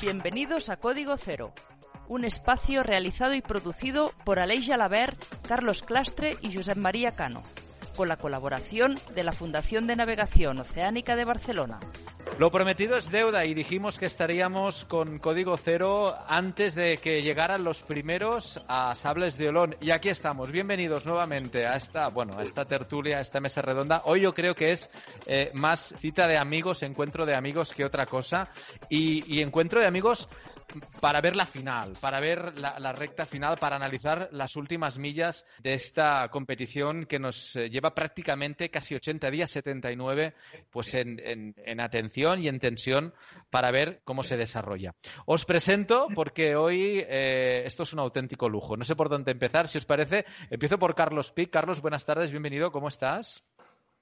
Bienvenidos a Código Cero, un espacio realizado y producido por Aleix Jalabert, Carlos Clastre y Josep María Cano, con la colaboración de la Fundación de Navegación Oceánica de Barcelona. Lo prometido es deuda y dijimos que estaríamos con código cero antes de que llegaran los primeros a Sables de Olón. Y aquí estamos. Bienvenidos nuevamente a esta, bueno, a esta tertulia, a esta mesa redonda. Hoy yo creo que es eh, más cita de amigos, encuentro de amigos que otra cosa. Y, encuentro de amigos para ver la final, para ver la, recta final, para analizar las últimas millas de esta competición que nos eh, lleva prácticamente casi 80 días, 79, pues en, en atención y en tensión para ver cómo se desarrolla. Os presento porque hoy eh, esto es un auténtico lujo. No sé por dónde empezar, si os parece. Empiezo por Carlos Pic. Carlos, buenas tardes, bienvenido, ¿cómo estás?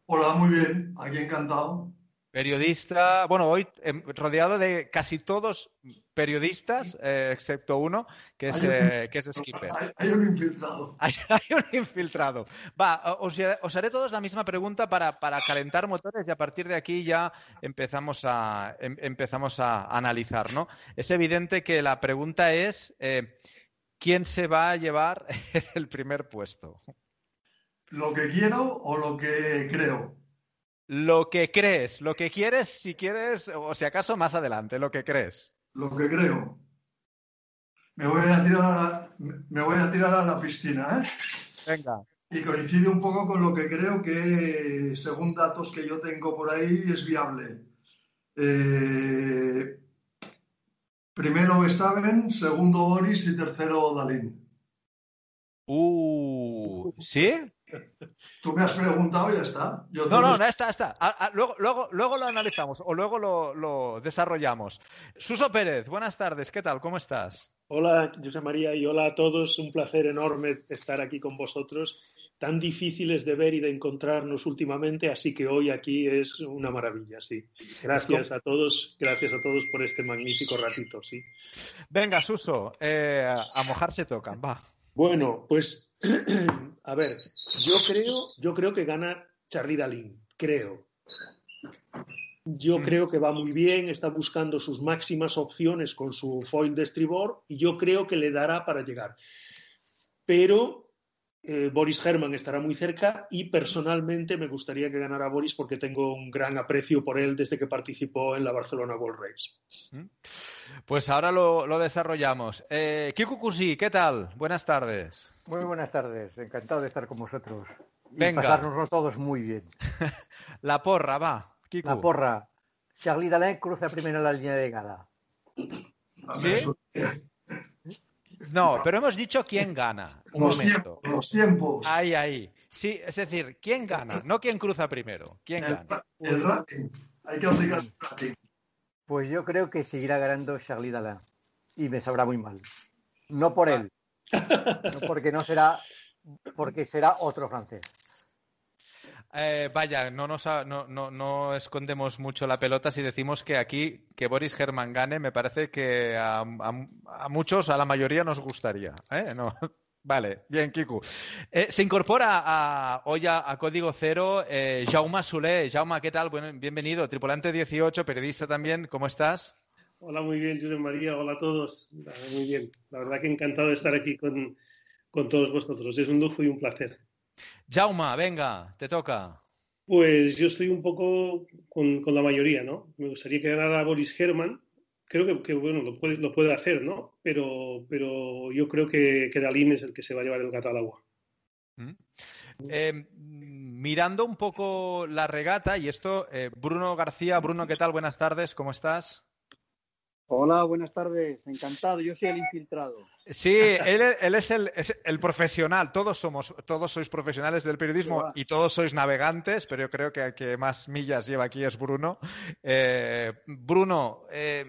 Hola, muy bien, aquí encantado. Periodista, bueno, hoy eh, rodeado de casi todos periodistas, eh, excepto uno, que es, eh, que es Skipper. Hay, hay un infiltrado. Hay, hay, un infiltrado. Va, os, os, haré todos la misma pregunta para, para, calentar motores y a partir de aquí ya empezamos a, em, empezamos a analizar, ¿no? Es evidente que la pregunta es, eh, ¿quién se va a llevar el primer puesto? ¿Lo que quiero o lo que creo? Lo que crees, lo que quieres, si quieres, o si acaso más adelante, lo que crees. Lo que creo. Me voy a tirar a la, me voy a, tirar a la piscina, ¿eh? Venga. Y coincide un poco con lo que creo que, según datos que yo tengo por ahí, es viable. Eh, primero Verstappen, segundo Boris y tercero Dalín. Uh, ¿sí? Tú me has preguntado y ya está. Yo no, no, no, está, está. A, a, luego, luego, luego lo analizamos o luego lo, lo, desarrollamos. Suso Pérez, buenas tardes, ¿qué tal? ¿Cómo estás? Hola, José María, y hola a todos. Un placer enorme estar aquí con vosotros. Tan difíciles de ver y de encontrarnos últimamente, así que hoy aquí es una maravilla, sí. Gracias a todos, gracias a todos por este magnífico ratito, sí. Venga, Suso, eh, a mojarse tocan, va. Bueno, pues a ver, yo creo, yo creo que gana Charlie Dalín, creo. Yo creo que va muy bien, está buscando sus máximas opciones con su foil de estribor y yo creo que le dará para llegar. Pero eh, Boris Herman estará muy cerca y personalmente me gustaría que ganara Boris porque tengo un gran aprecio por él desde que participó en la Barcelona World Race. Pues ahora lo, lo desarrollamos. Eh, Kiku Kusi, ¿qué tal? Buenas tardes. Muy buenas tardes, encantado de estar con vosotros. Venga. Y pasárnoslo todos muy bien. la porra, va. Kiku. La porra. Charlie Dalén cruza primero la línea de llegada. ¿Sí? No, pero hemos dicho quién gana. Un los momento. Tiempos, los tiempos. Ahí, ahí. Sí, es decir, ¿quién gana? No quién cruza primero. ¿Quién el, gana? El rating. Hay que aplicar el rating. Pues yo creo que seguirá ganando Charlie Dalin. Y me sabrá muy mal. No por él. No porque no será. Porque será otro francés. Eh, vaya, no, nos ha, no, no, no, escondemos mucho la pelota si decimos que aquí que Boris Herman gane, me parece que a, a, a muchos, a la mayoría nos gustaría. ¿eh? No. Vale, bien, Kiku. Eh, se incorpora a, hoy a, a Código Cero eh, Jaume Solé. Jaume, ¿qué tal? Bueno, bienvenido. Tripulante 18, periodista también. ¿Cómo estás? Hola, muy bien, José María. Hola a todos. Muy bien. La verdad que encantado de estar aquí con, con todos vosotros. Es un lujo y un placer. Jauma, venga, te toca. Pues yo estoy un poco con, con, la mayoría, ¿no? Me gustaría que ganara Boris Herman. Creo que, que bueno, lo puede, lo puede, hacer, ¿no? Pero, pero yo creo que, que Dalín es el que se va a llevar el gato al agua. ¿Mm? Eh, mirando un poco la regata, y esto, eh, Bruno García, Bruno, ¿qué tal? Buenas tardes, ¿cómo estás? Hola, buenas tardes. Encantado. Yo soy el infiltrado. Sí, él, él es, el, es, el, profesional. Todos somos, todos sois profesionales del periodismo y todos sois navegantes, pero yo creo que el que más millas lleva aquí es Bruno. Eh, Bruno, eh,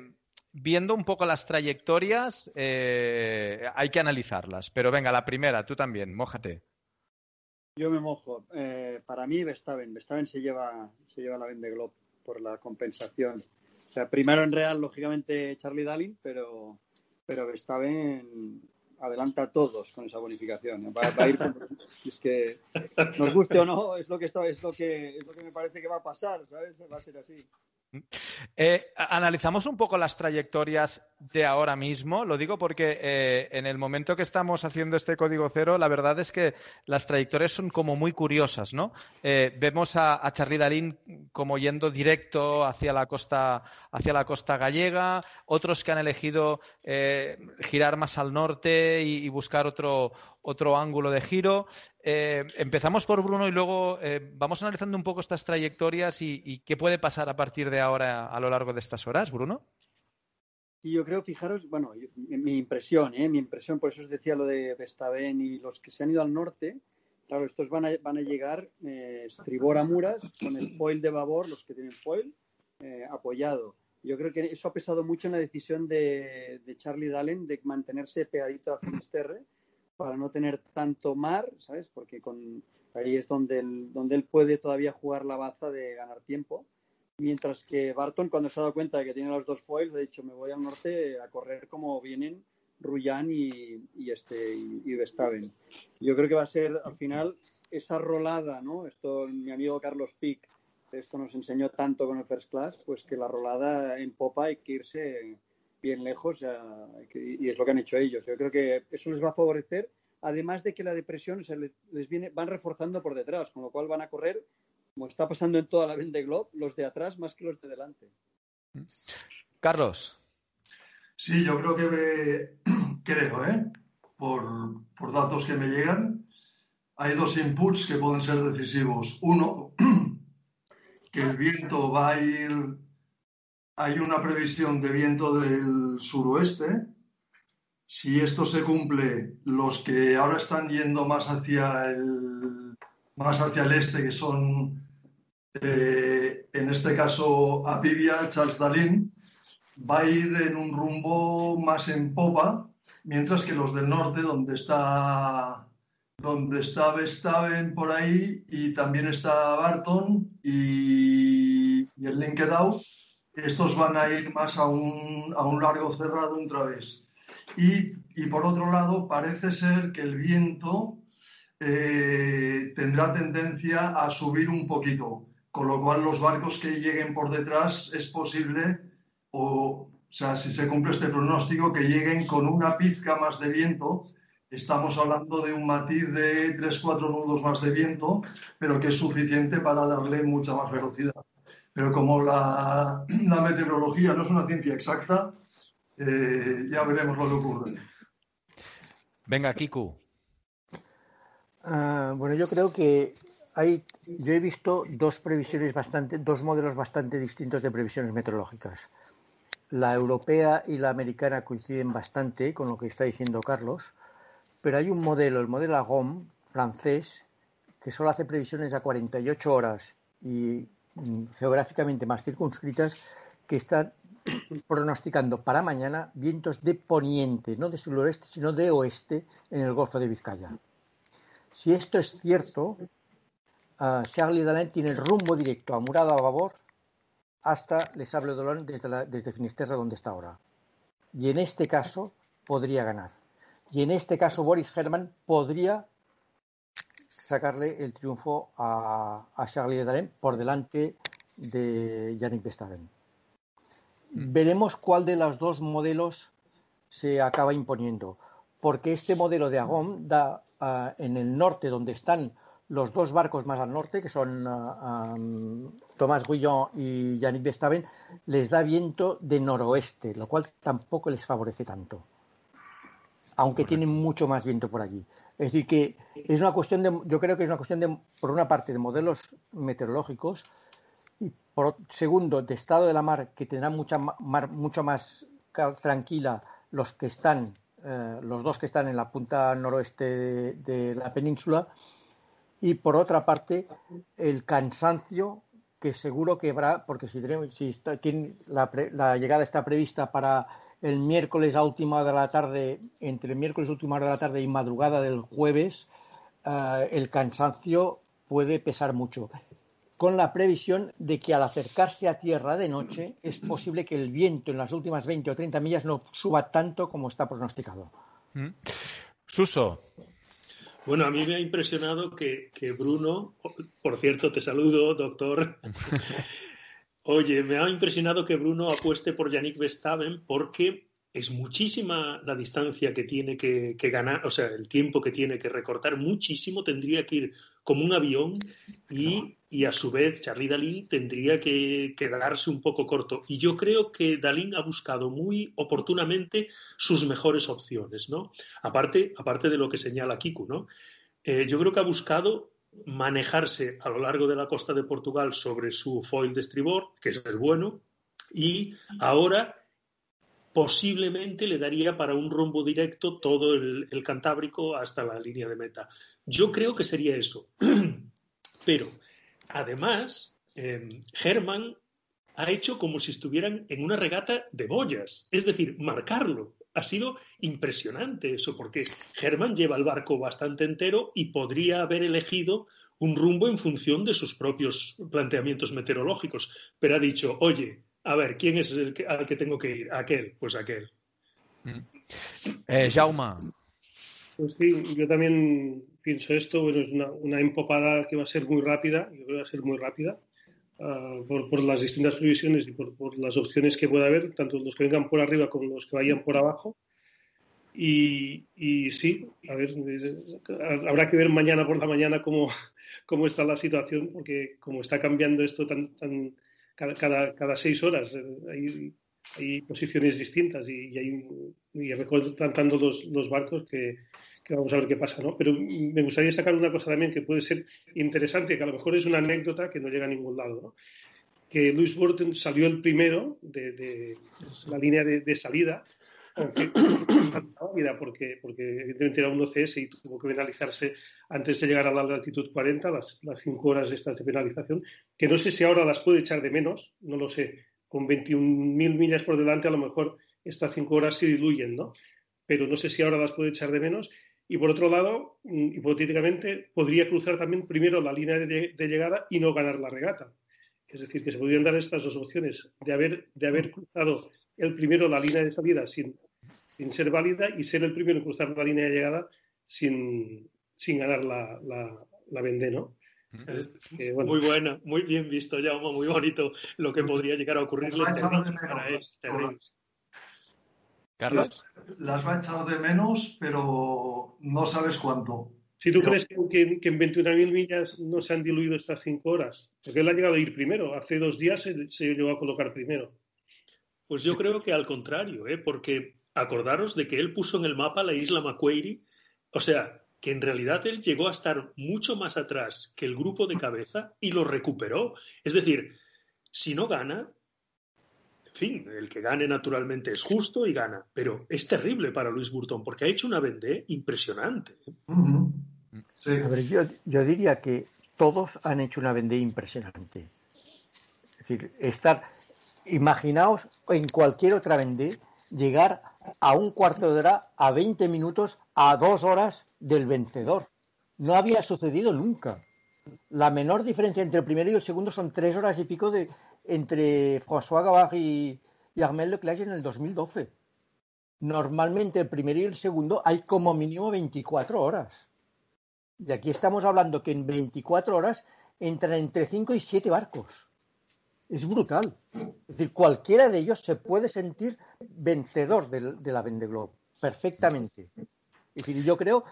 viendo un poco las trayectorias, eh, hay que analizarlas. Pero venga, la primera, tú también, mójate. Yo me mojo. Para mí, Verstappen. Verstappen se lleva, se lleva la Vende Globe por la compensación. O sea, primero en Real, lógicamente, Charlie Dalin, pero, pero Verstappen adelanta a todos con esa bonificación. Va, va a ir, es que nos guste o no, es lo que está, es lo que es lo que me parece que va a pasar, ¿sabes? Va a ser así. Eh, analizamos un poco las trayectorias de ahora mismo. Lo digo porque eh, en el momento que estamos haciendo este código cero, la verdad es que las trayectorias son como muy curiosas, ¿no? Eh, vemos a, Charlie Darín como yendo directo hacia la costa, hacia la costa gallega, otros que han elegido girar más al norte y buscar otro, otro ángulo de giro. Eh, empezamos por Bruno y luego eh, vamos analizando un poco estas trayectorias y, qué puede pasar a partir de ahora a lo largo de estas horas, Bruno. Y yo creo, fijaros, bueno, mi, impresión, ¿eh? mi impresión, por eso os decía lo de Vestaven y los que se han ido al norte, claro, estos van a, van a llegar eh, estribor a Muras con el foil de babor, los que tienen foil, apoyado. Yo creo que eso ha pesado mucho en la decisión de, de Charlie Dalen de mantenerse pegadito a Finisterre para no tener tanto mar, ¿sabes? Porque con, ahí es donde él, donde él puede todavía jugar la baza de ganar tiempo. Mientras que Barton, cuando se ha dado cuenta de que tiene los dos foils, ha dicho, me voy al norte a correr como vienen Ruyan y, y, este, y, y Vestaven. Yo creo que va a ser, al final, esa rolada, ¿no? Esto, mi amigo Carlos Pic, esto nos enseñó tanto con el First Class, pues que la rolada en popa hay que irse bien lejos y es lo que han hecho ellos. Yo creo que eso les va a favorecer, además de que la depresión se les, les viene, van reforzando por detrás, con lo cual van a correr, como está pasando en toda la Vende Globe, los de atrás más que los de delante. Carlos. Sí, yo creo que me, creo, ¿eh? por, por datos que me llegan, hay dos inputs que pueden ser decisivos. Uno, que el viento va a ir hay una previsión de viento del suroeste. Si esto se cumple, los que ahora están yendo más hacia el, más hacia el este, que son, eh, en este caso, Apivia, Charles Dalin, va a ir en un rumbo más en popa, mientras que los del norte, donde está, donde está Vestaven por ahí, y también está Barton y, el Linkedown, estos van a ir más a un, a un largo cerrado otra vez. Y, y, por otro lado, parece ser que el viento eh, tendrá tendencia a subir un poquito, con lo cual los barcos que lleguen por detrás es posible, o, o sea, si se cumple este pronóstico, que lleguen con una pizca más de viento. Estamos hablando de un matiz de 3-4 nudos más de viento, pero que es suficiente para darle mucha más velocidad pero como la, la, meteorología no es una ciencia exacta, eh, ya veremos lo que ocurre. Venga, Kiku. Uh, bueno, yo creo que hay, yo he visto dos previsiones bastante, dos modelos bastante distintos de previsiones meteorológicas. La europea y la americana coinciden bastante con lo que está diciendo Carlos, pero hay un modelo, el modelo AGOM francés, que solo hace previsiones a 48 horas y geográficamente más circunscritas que están pronosticando para mañana vientos de poniente, no de suroeste, sino de oeste en el Golfo de Vizcaya. Si esto es cierto, uh, Charlie Dalén tiene el rumbo directo a Murada a babor hasta Les Sable desde, la, desde Finisterre donde está ahora. Y en este caso podría ganar. Y en este caso Boris Herman podría sacarle el triunfo a, a Charlie Dalén por delante de Yannick Verstappen. Veremos cuál de los dos modelos se acaba imponiendo, porque este modelo de Agom da uh, en el norte, donde están los dos barcos más al norte, que son uh, um, Tomás Guillon y Yannick Verstappen, les da viento de noroeste, lo cual tampoco les favorece tanto, aunque tienen mucho más viento por allí. Es decir, que es una cuestión de, yo creo que es una cuestión de, por una parte, de modelos meteorológicos y por segundo, de estado de la mar, que tendrá mucha mar mucho más tranquila los que están, eh, los dos que están en la punta noroeste de, de, la península, y por otra parte, el cansancio que seguro que habrá, porque si, tenemos, si está, la, la llegada está prevista para el miércoles a última hora de la tarde, entre el miércoles a última hora de la tarde y madrugada del jueves, uh, el cansancio puede pesar mucho. Con la previsión de que al acercarse a tierra de noche es posible que el viento en las últimas 20 o 30 millas no suba tanto como está pronosticado. Mm. Suso. Bueno, a mí me ha impresionado que, que Bruno, por cierto, te saludo, doctor. Oye, me ha impresionado que Bruno apueste por Yannick Verstappen porque es muchísima la distancia que tiene que, ganar, o sea, el tiempo que tiene que recortar, muchísimo, tendría que ir como un avión y, a su vez Charlie Dalín tendría que quedarse un poco corto. Y yo creo que Dalín ha buscado muy oportunamente sus mejores opciones, ¿no? Aparte, aparte de lo que señala Kiku, ¿no? Eh, yo creo que ha buscado manejarse a lo largo de la costa de Portugal sobre su foil de estribor, que es el bueno, y ahora posiblemente le daría para un rumbo directo todo el, Cantábrico hasta la línea de meta. Yo creo que sería eso. Pero, además, eh, Herman ha hecho como si estuvieran en una regata de boyas, es decir, marcarlo. Ha sido impresionante eso, porque Herman lleva el barco bastante entero y podría haber elegido un rumbo en función de sus propios planteamientos meteorológicos, pero ha dicho, oye, a ver, ¿quién es el que, al que tengo que ir? Aquel, pues aquel. Mm. Eh, Jaume. Pues sí, yo también pienso esto, bueno, es una, una, empopada que va a ser muy rápida, yo creo que va a ser muy rápida, uh, por, por, las distintas previsiones y por, por, las opciones que pueda haber, tanto los que vengan por arriba como los que vayan por abajo. Y, y sí, a ver, habrá que ver mañana por la mañana cómo, cómo está la situación, porque como está cambiando esto tan, tan cada, cada, seis horas eh, hay, posiciones distintas y, y hay y recortando los, los barcos que, que, vamos a ver qué pasa, ¿no? Pero me gustaría destacar una cosa también que puede ser interesante, que a lo mejor es una anécdota que no llega a ningún lado, ¿no? Que Luis Burton salió el primero de, de la línea de, salida porque, porque evidentemente era un OCS y tuvo que penalizarse antes de llegar a la latitud 40, las, las cinco horas estas de penalización, que no sé si ahora las puede echar de menos, no lo sé. Con 21.000 millas por delante, a lo mejor estas cinco horas se diluyen, ¿no? Pero no sé si ahora las puede echar de menos. Y por otro lado, mm, hipotéticamente, podría cruzar también primero la línea de, de llegada y no ganar la regata. Es decir, que se podrían dar estas dos opciones de haber, de haber cruzado el primero la línea de salida sin sin ser válida y ser el primero en cruzar la línea de llegada sin, sin ganar la, la, la vende, ¿no? Muy buena, muy bien visto, Jaume, muy bonito lo que podría llegar a ocurrirle. Carlos. Las va a echar de menos, pero no sabes cuánto. Si tú crees que, que, que en 21.000 millas no se han diluido estas cinco horas, porque él ha llegado a ir primero, hace dos días se, se llegó a colocar primero. Pues yo creo que al contrario, ¿eh? porque acordaros de que él puso en el mapa la isla Macquarie, o sea, que en realidad él llegó a estar mucho más atrás que el grupo de cabeza y lo recuperó. Es decir, si no gana, fin, el que gane naturalmente es justo y gana, pero es terrible para Luis Burton porque ha hecho una vendée impresionante. A ver, yo, yo, diría que todos han hecho una vendée impresionante. Es decir, estar, imaginaos en cualquier otra vendée llegar a un cuarto de hora, a 20 minutos, a dos horas del vencedor. No había sucedido nunca. La menor diferencia entre el primero y el segundo son tres horas y pico de, entre François Gavard y, y Armel Leclerc en el 2012. Normalmente el primero y el segundo hay como mínimo 24 horas. Y aquí estamos hablando que en 24 horas entran entre 5 y 7 barcos es brutal. Es decir, cualquiera de ellos se puede sentir vencedor de, de la Vendée perfectamente. Es decir, yo creo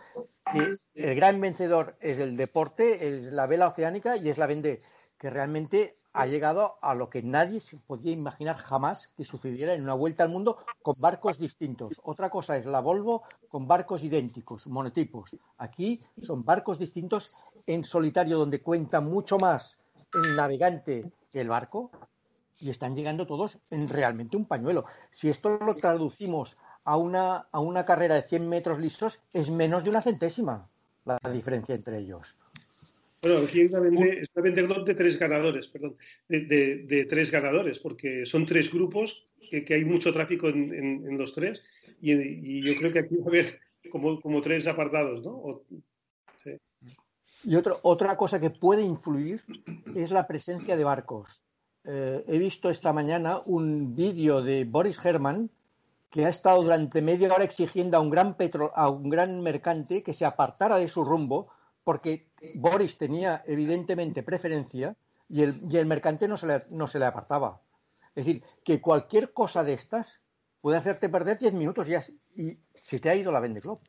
que el gran vencedor es el deporte, es la vela oceánica y es la Vendée, que realmente ha llegado a lo que nadie se podía imaginar jamás que sucediera en una vuelta al mundo con barcos distintos. Otra cosa es la Volvo con barcos idénticos, monotipos. Aquí son barcos distintos en solitario, donde cuenta mucho más el navegante el barco y están llegando todos en realmente un pañuelo. Si esto lo traducimos a una, a una carrera de 100 metros lisos, es menos de una centésima la diferencia entre ellos. Bueno, aquí hay una vende, de tres ganadores, perdón, de, de, de, tres ganadores, porque son tres grupos que, que hay mucho tráfico en, en, en los tres y, y, yo creo que aquí va a haber como, como tres apartados, ¿no? O, sí. Y otro, otra cosa que puede influir es la presencia de barcos. Eh, he visto esta mañana un vídeo de Boris Herman que ha estado durante media hora exigiendo a un gran petro, a un gran mercante que se apartara de su rumbo, porque Boris tenía evidentemente preferencia y el, y el mercante no se, le, no se le apartaba. Es decir, que cualquier cosa de estas puede hacerte perder 10 minutos y, y se te ha ido la Vende Club.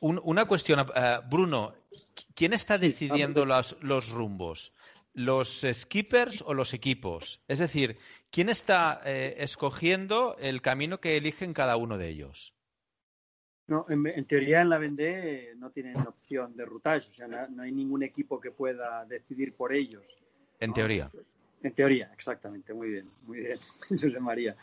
Un, una cuestión, uh, Bruno, ¿quién está decidiendo los, los, rumbos? ¿Los skippers o los equipos? Es decir, ¿quién está eh, escogiendo el camino que eligen cada uno de ellos? No, en, en, teoría en la Vendée eh, no tienen opción de rutage, o sea, no, no, hay ningún equipo que pueda decidir por ellos. En ¿no? teoría. En teoría, exactamente, muy bien, muy bien, José María.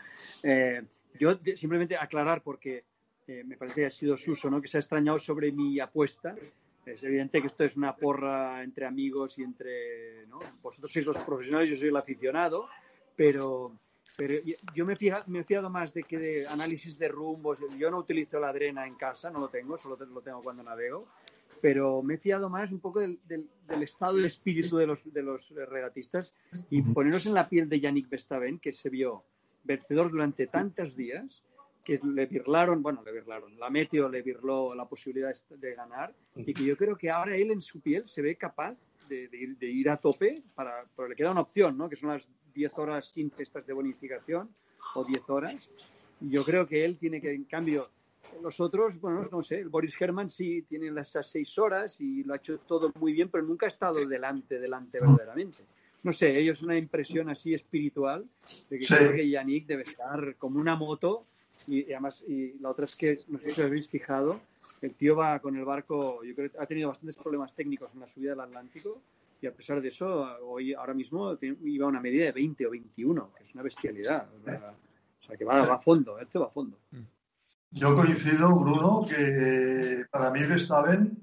Eh, yo de, simplemente aclarar porque eh, me parece que ha sido Suso, ¿no? que se ha extrañado sobre mi apuesta. Es evidente que esto es una porra entre amigos y entre. ¿no? Vosotros sois los profesionales, yo soy el aficionado, pero, pero yo me he, fijado, me he fiado más de que de análisis de rumbos. Yo no utilizo la drena en casa, no lo tengo, solo lo tengo cuando navego. Pero me he fiado más un poco del, del, del estado de espíritu de los, de los regatistas y ponernos en la piel de Yannick Bestaven, que se vio vencedor durante tantos días que le birlaron, bueno, le birlaron, la Meteo le birló la posibilidad de ganar y que yo creo que ahora él en su piel se ve capaz de, de, ir, de ir, a tope, para, pero le queda una opción, ¿no? Que son las 10 horas 15 estas de bonificación o 10 horas. Yo creo que él tiene que, en cambio, los otros, bueno, no sé, el Boris Herman sí tiene esas 6 horas y lo ha hecho todo muy bien, pero nunca ha estado delante, delante verdaderamente no sé, ellos una impresión así espiritual de que sí. creo que Yannick debe estar como una moto y, y, además y la otra es que no sé si os habéis fijado el tío va con el barco yo creo que ha tenido bastantes problemas técnicos en la subida del Atlántico y a pesar de eso hoy ahora mismo iba a una medida de 20 o 21 que es una bestialidad o sea, que va, a fondo esto va a fondo yo coincido Bruno que para mí Verstappen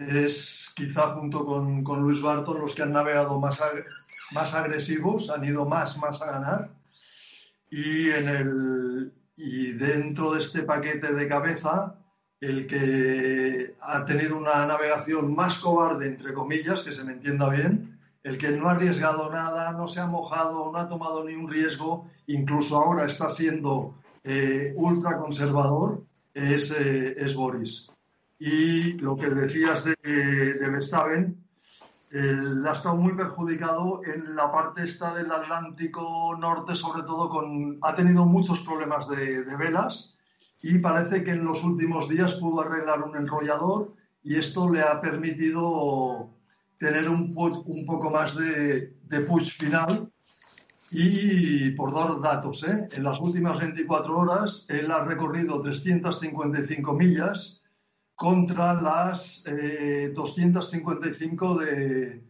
es quizá junto con, con, Luis Barton los que han navegado más, más agresivos, han ido más, más a ganar. Y, en el, y dentro de este paquete de cabeza, el que ha tenido una navegación más cobarde, entre comillas, que se me entienda bien, el que no ha arriesgado nada, no se ha mojado, no ha tomado ni un riesgo, incluso ahora está siendo eh, ultra conservador, es, eh, Boris. Y lo que decías de, de ha estado muy perjudicado en la parte esta del Atlántico Norte, sobre todo con. ha tenido muchos problemas de, velas y parece que en los últimos días pudo arreglar un enrollador y esto le ha permitido tener un, poco más de, push final. Y por dar datos, ¿eh? en las últimas 24 horas él ha recorrido 355 millas contra las eh, 255 de,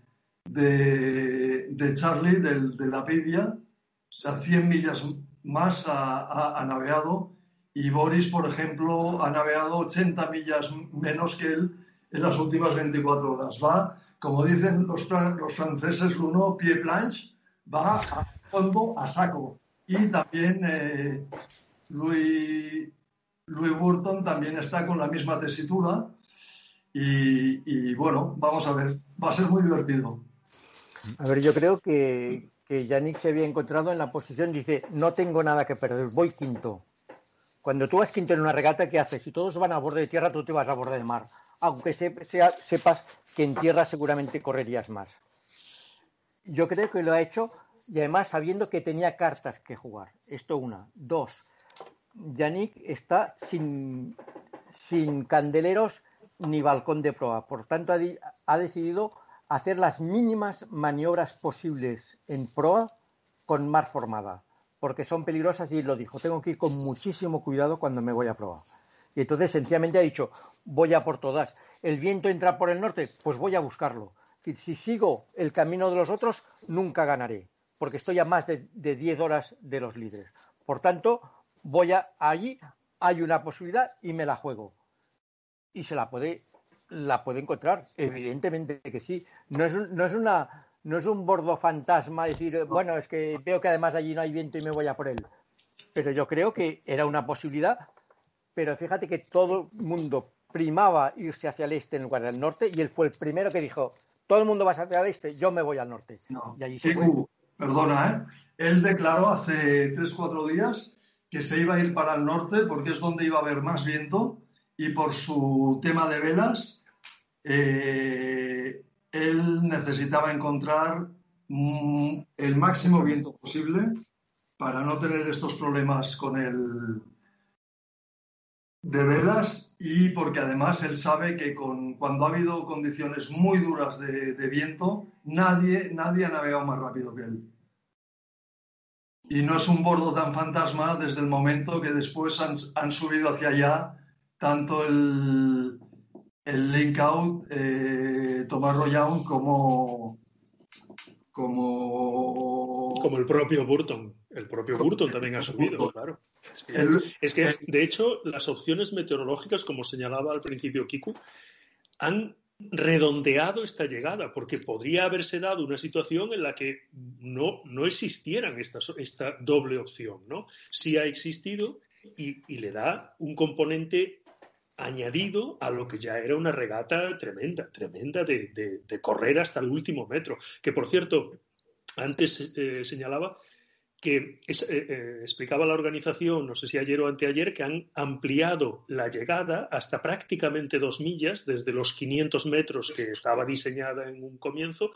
de, Charlie, del, de la Biblia. O sea, 100 millas más ha, ha, navegado. Y Boris, por ejemplo, ha navegado 80 millas menos que él en las últimas 24 horas. Va, como dicen los, franceses, uno pie planche, va a fondo, a saco. Y también eh, Louis, Burton también está con la misma tesitura y, y, bueno, vamos a ver, va a ser muy divertido. A ver, yo creo que, que Yannick se había encontrado en la posición, dice, no tengo nada que perder, voy quinto. Cuando tú vas quinto en una regata, ¿qué haces? Si todos van a borde de tierra, tú te vas a borde de mar. Aunque sepas que en tierra seguramente correrías más. Yo creo que lo ha hecho y además sabiendo que tenía cartas que jugar. Esto una. Dos, Yannick está sin, sin candeleros ni balcón de proa. Por tanto, ha, ha, decidido hacer las mínimas maniobras posibles en proa con mar formada, porque son peligrosas y lo dijo, tengo que ir con muchísimo cuidado cuando me voy a proa. Y entonces sencillamente ha dicho, voy a por todas. El viento entra por el norte, pues voy a buscarlo. Si sigo el camino de los otros, nunca ganaré, porque estoy a más de, de 10 horas de los líderes. Por tanto, voy allí, hay una posibilidad y me la juego. Y se la puede, la puede encontrar, evidentemente que sí. No es una no es un bordo fantasma decir, bueno, es que veo que además allí no hay viento y me voy a por él. Pero yo creo que era una posibilidad, pero fíjate que todo el mundo primaba irse hacia el este en lugar del norte y él fue el primero que dijo, todo el mundo va hacia el este, yo me voy al norte. No. Y allí se fue. Perdona, ¿eh? Él declaró hace tres, cuatro días que se iba a ir para el norte porque es donde iba a haber más viento y por su tema de velas, eh, él necesitaba encontrar mm, el máximo viento posible para no tener estos problemas con el de velas y porque además él sabe que con, cuando ha habido condiciones muy duras de, viento, nadie, nadie ha navegado más rápido que él. Y no es un bordo tan fantasma desde el momento que después han, han subido hacia allá tanto el, el link out eh, Tomás Royan como, como como el propio Burton. El propio Burton también ha subido, claro. Es que, el, es que, de hecho, las opciones meteorológicas, como señalaba al principio Kiku, han redondeado esta llegada, porque podría haberse dado una situación en la que no, no existieran esta, esta doble opción, ¿no? Sí ha existido y, y, le da un componente añadido a lo que ya era una regata tremenda, tremenda de, correr hasta el último metro. Que, por cierto, antes eh, señalaba que eh, eh, explicaba la organización, no sé si ayer o anteayer, que han ampliado la llegada hasta prácticamente dos millas, desde los 500 metros que estaba diseñada en un comienzo,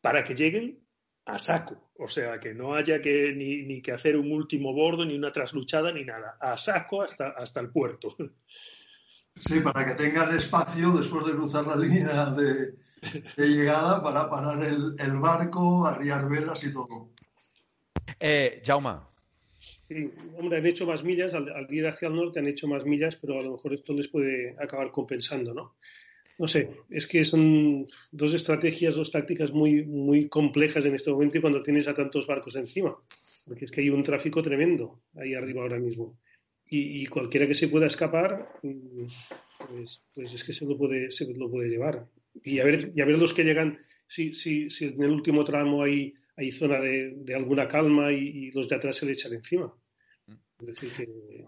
para que lleguen a saco. O sea, que no haya que ni, ni que hacer un último bordo, ni una trasluchada, ni nada. A saco hasta, hasta el puerto. Sí, para que tengan espacio después de cruzar la línea de, de llegada para parar el, el barco, arriar velas y todo. Eh, Jaume. Sí, hombre, han hecho más millas, al, al, ir hacia el norte han hecho más millas, pero a lo mejor esto les puede acabar compensando, ¿no? No sé, es que son dos estrategias, dos tácticas muy, muy complejas en este momento y cuando tienes a tantos barcos encima, porque es que hay un tráfico tremendo ahí arriba ahora mismo. Y, y cualquiera que se pueda escapar, pues, pues es que se lo puede, se lo puede llevar. Y a ver, y a ver los que llegan, si, si, si en el último tramo hay hay zona de, de alguna calma y, y, los de atrás se le echan encima. Es decir que...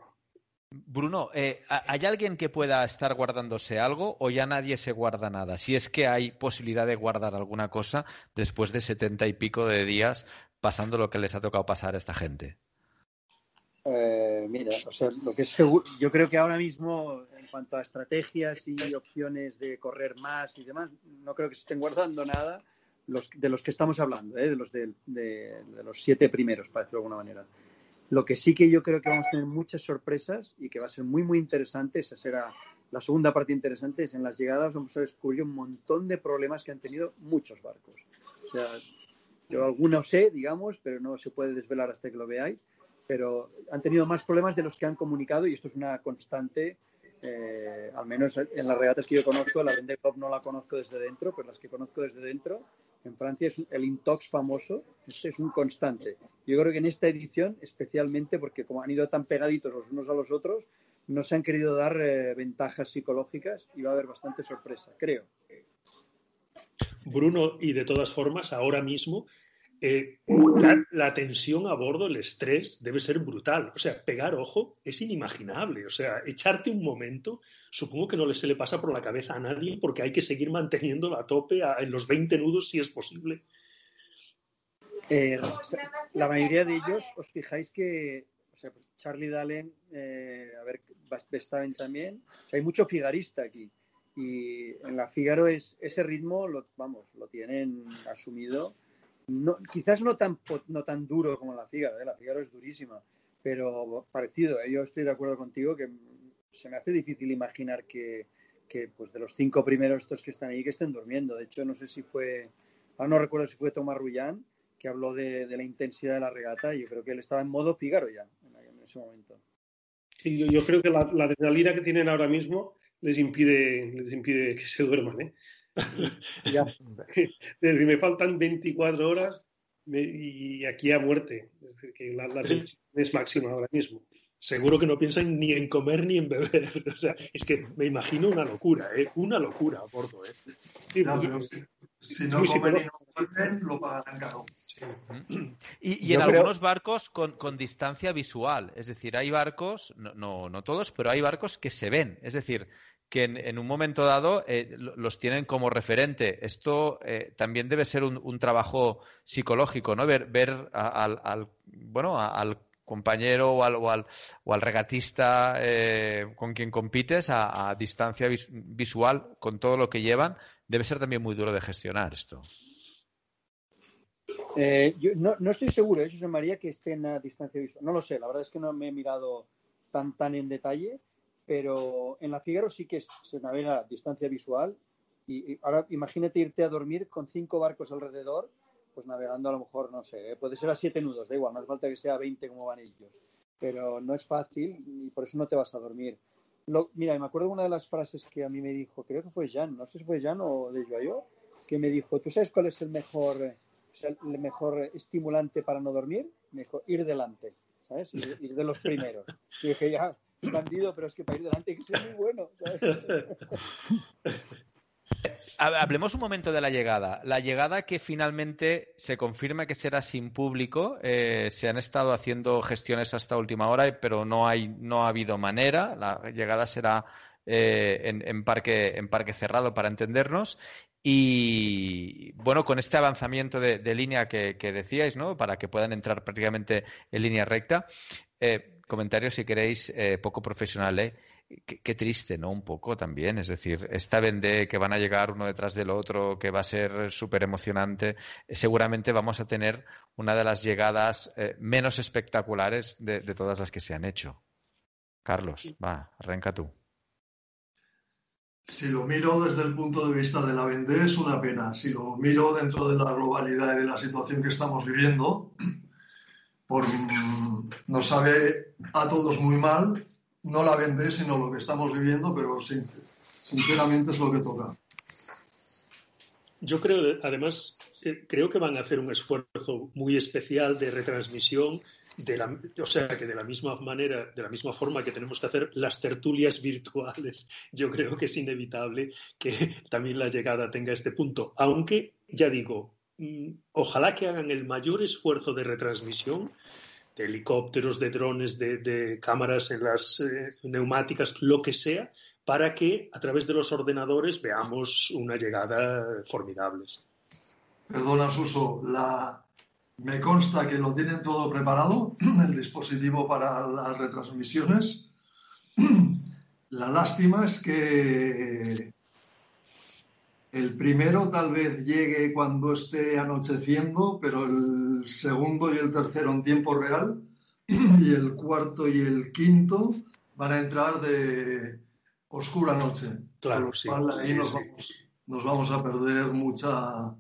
Bruno, eh, ¿hay alguien que pueda estar guardándose algo o ya nadie se guarda nada? Si es que hay posibilidad de guardar alguna cosa después de setenta y pico de días pasando lo que les ha tocado pasar a esta gente. Eh, mira, o sea, lo que es seguro, yo creo que ahora mismo en cuanto a estrategias y opciones de correr más y demás, no creo que se estén guardando nada los, de los que estamos hablando, ¿eh? de, los de, de, de, los siete primeros, para decirlo de alguna manera. Lo que sí que yo creo que vamos a tener muchas sorpresas y que va a ser muy, muy interesante, esa será la segunda parte interesante, es en las llegadas vamos a descubrir un montón de problemas que han tenido muchos barcos. O sea, yo algunos sé, digamos, pero no se puede desvelar hasta que lo veáis, pero han tenido más problemas de los que han comunicado y esto es una constante eh, al menos en las regatas que yo conozco, la Vendée Globe no la conozco desde dentro, pero las que conozco desde dentro, en Francia es el Intox famoso, este es un constante. Yo creo que en esta edición, especialmente porque como han ido tan pegaditos los unos a los otros, no se han querido dar eh, ventajas psicológicas y va a haber bastante sorpresa, creo. Bruno, y de todas formas, ahora mismo eh, la, la, tensión a bordo, el estrés debe ser brutal. O sea, pegar ojo es inimaginable. O sea, echarte un momento, supongo que no se le pasa por la cabeza a nadie porque hay que seguir manteniéndolo a tope a, en los 20 nudos si es posible. Eh, la mayoría de ellos, os fijáis que o sea, pues Charlie Dalen, eh, a ver, Verstappen también, o sea, hay mucho figarista aquí. Y en la Figaro es, ese ritmo, lo, vamos, lo tienen asumido no, quizás no tan, no tan duro como la Figaro, ¿eh? la Figaro es durísima, pero parecido. ¿eh? Yo estoy de acuerdo contigo que se me hace difícil imaginar que, que, pues de los cinco primeros estos que están ahí que estén durmiendo. De hecho, no sé si fue, ahora no recuerdo si fue Tomás Rullán que habló de, de, la intensidad de la regata y yo creo que él estaba en modo Figaro ya en, ese momento. Sí, yo, yo creo que la, la, adrenalina que tienen ahora mismo les impide, les impide que se duerman. ¿eh? ya. Desde me faltan 24 horas me, y aquí a muerte. Es decir, que la, la es máxima ahora mismo. Seguro que no piensan ni en comer ni en beber. O sea, es que me imagino una locura, ¿eh? Una locura a bordo, ¿eh? Sí, no, si no comen y no duermen, lo pagarán caro. Sí. Y, y en creo... algunos barcos con, con, distancia visual. Es decir, hay barcos, no, no, no, todos, pero hay barcos que se ven. Es decir, que en, en un momento dado eh, los tienen como referente. Esto eh, también debe ser un, trabajo psicológico, ¿no? Ver, al, al, bueno, al compañero o al, o al, regatista eh, con quien compites a, distancia visual, con todo lo que llevan, debe ser también muy duro de gestionar esto. Eh, yo no, estoy seguro, ¿eh, José María, que estén a distancia visual. No lo sé, la verdad es que no me he mirado tan, tan en detalle, pero en la Figueroa sí que se navega a distancia visual. Y, ahora imagínate irte a dormir con cinco barcos alrededor, pues navegando a lo mejor, no sé, puede ser a siete nudos, da igual, no hace falta que sea a 20 como van ellos. Pero no es fácil y por eso no te vas a dormir. mira, me acuerdo una de las frases que a mí me dijo, creo que fue Jan, no sé si fue Jan o de Joyo, que me dijo, ¿tú sabes cuál es el mejor el mejor estimulante para no dormir, mejor ir delante, ¿sabes? Ir, de los primeros. Y dije, ya, bandido, pero es que para ir delante que ser muy bueno, Hablemos un momento de la llegada. La llegada que finalmente se confirma que será sin público. Eh, se han estado haciendo gestiones hasta última hora, pero no, hay, no ha habido manera. La llegada será eh, en, parque, en parque cerrado para entendernos. Y bueno, con este avanzamiento de, línea que, decíais, ¿no? Para que puedan entrar prácticamente en línea recta. Eh, comentarios, si queréis, eh, poco profesional, ¿eh? Qué, triste, ¿no? Un poco también. Es decir, esta vende que van a llegar uno detrás del otro, que va a ser súper emocionante. seguramente vamos a tener una de las llegadas menos espectaculares de, de todas las que se han hecho. Carlos, va, arranca tú. Si lo miro desde el punto de vista de la Vendée es una pena. Si lo miro dentro de la globalidad y de la situación que estamos viviendo, por, nos sabe a todos muy mal, no la Vendée, sino lo que estamos viviendo, pero sinceramente es lo que toca. Yo creo, además, eh, creo que van a hacer un esfuerzo muy especial de retransmisión o sea que de la misma manera, de la misma forma que tenemos que hacer las tertulias virtuales, yo creo que es inevitable que también la llegada tenga este punto. Aunque, ya digo, ojalá que hagan el mayor esfuerzo de retransmisión de helicópteros, de drones, de, cámaras en las eh, neumáticas, lo que sea, para que a través de los ordenadores veamos una llegada formidable. Perdona, Suso, me consta que lo tienen todo preparado, el dispositivo para las retransmisiones. La lástima es que el primero tal vez llegue cuando esté anocheciendo, pero el segundo y el tercero en tiempo real y el cuarto y el quinto van a entrar de oscura noche. Claro, sí, ahí nos vamos a perder mucha,